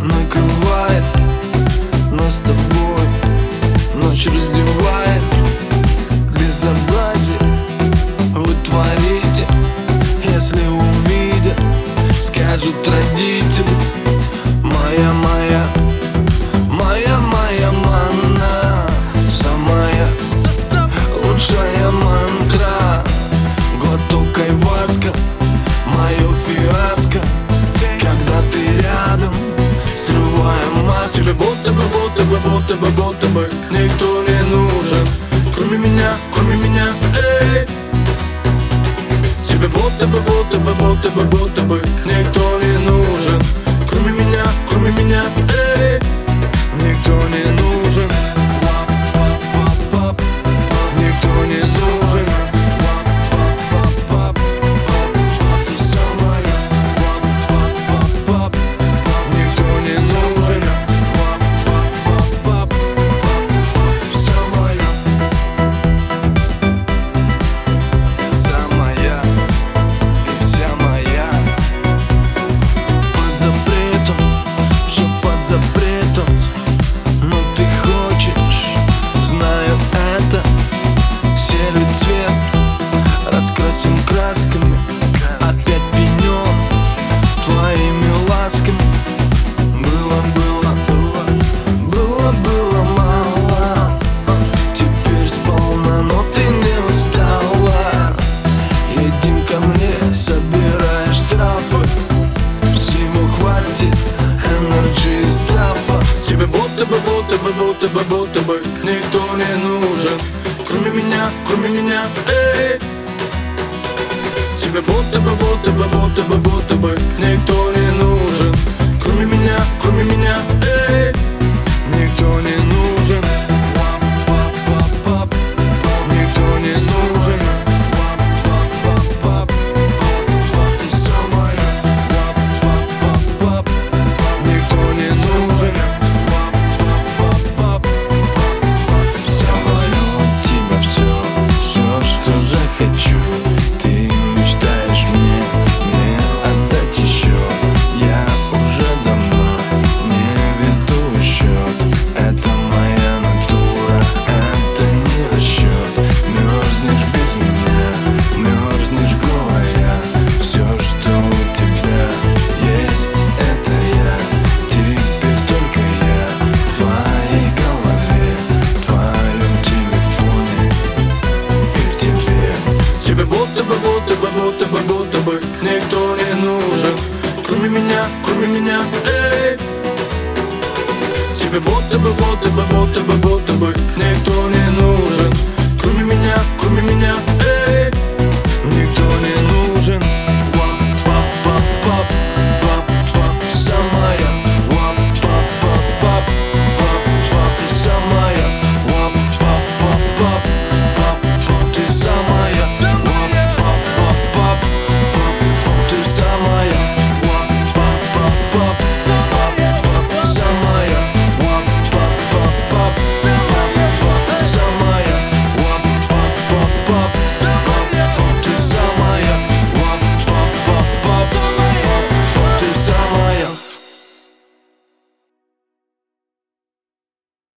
Накрывает нас с тобой. Ночь раздевает скажут родители. Моя, моя, моя, моя манна. Самая лучшая мантра. Глоток айваска, мое фиаско. Когда ты рядом, срываем Тебе будто бы, будто бы, будто бы, будто бы Никто не нужен, кроме меня, кроме меня, эй. Тебе будто бы, будто бы, будто бы, будто раскрасим красками Опять пенен твоими ласками. Было, было, было, было, было мало. Теперь сполна, но ты не устала. Едем ко мне, собирай штрафы Всего хватит, энерджи из трафа Тебе будто бы, будто бы, будто бы, будто бы Никто не нужен, кроме меня, кроме меня, эй Тебе будто бы, будто бы, будто бы, будто бы Никто не нужен, кроме меня, кроме будто бы, будто бы, будто бы никто не нужен. Кроме меня, кроме меня, эй. Тебе будто бы, будто бы, будто бы, будто бы никто не нужен. Кроме меня, кроме меня, эй.